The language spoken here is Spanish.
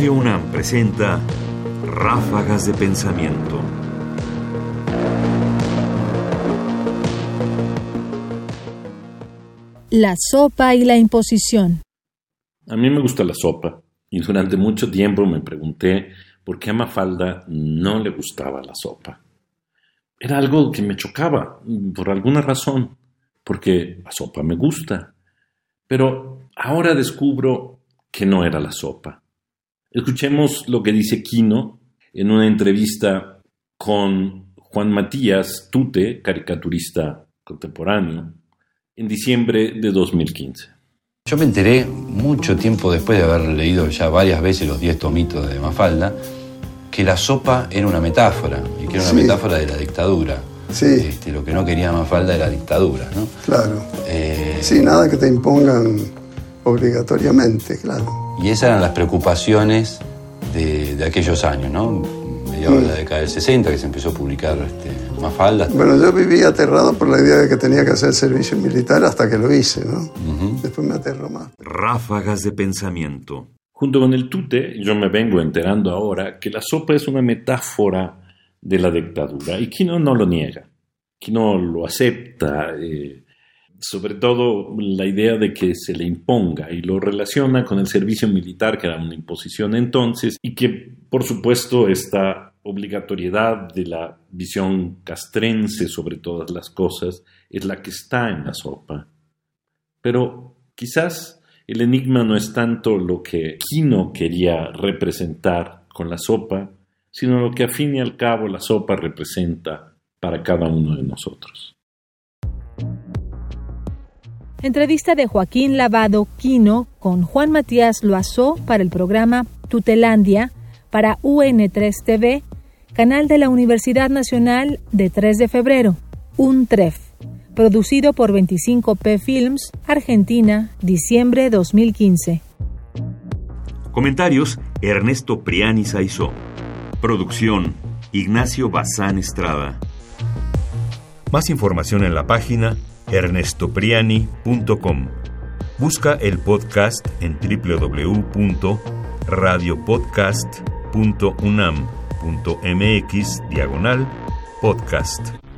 Radio UNAM presenta Ráfagas de Pensamiento. La sopa y la imposición. A mí me gusta la sopa y durante mucho tiempo me pregunté por qué a Mafalda no le gustaba la sopa. Era algo que me chocaba, por alguna razón, porque la sopa me gusta. Pero ahora descubro que no era la sopa. Escuchemos lo que dice Quino en una entrevista con Juan Matías Tute, caricaturista contemporáneo, en diciembre de 2015. Yo me enteré mucho tiempo después de haber leído ya varias veces los diez tomitos de Mafalda que la sopa era una metáfora y que era una metáfora de la dictadura. Sí. Este, lo que no quería Mafalda era dictadura, ¿no? Claro. Eh, Sí, nada que te impongan obligatoriamente, claro. Y esas eran las preocupaciones de, de aquellos años, ¿no? Mediados de la década del 60 que se empezó a publicar este, Mafalda. Bueno, yo viví aterrado por la idea de que tenía que hacer servicio militar hasta que lo hice, ¿no? Después me aterró más. Ráfagas de Pensamiento. Junto con el tute, yo me vengo enterando ahora que la sopa es una metáfora de la dictadura y Quino no lo niega, Quino lo acepta, eh, sobre todo la idea de que se le imponga y lo relaciona con el servicio militar, que era una imposición entonces, y que por supuesto esta obligatoriedad de la visión castrense sobre todas las cosas es la que está en la sopa. Pero quizás el enigma no es tanto lo que Quino quería representar con la sopa, sino lo que a fin y al cabo la sopa representa para cada uno de nosotros. Entrevista de Joaquín Lavado Quino con Juan Matías Loazó para el programa Tutelandia para UN3 TV, canal de la Universidad Nacional de 3 de febrero, UNTREF, producido por 25P Films, Argentina, diciembre 2015. Comentarios: Ernesto Priani Saizó. Producción: Ignacio Bazán Estrada. Más información en la página ernestopriani.com. Busca el podcast en www.radiopodcast.unam.mx diagonal podcast.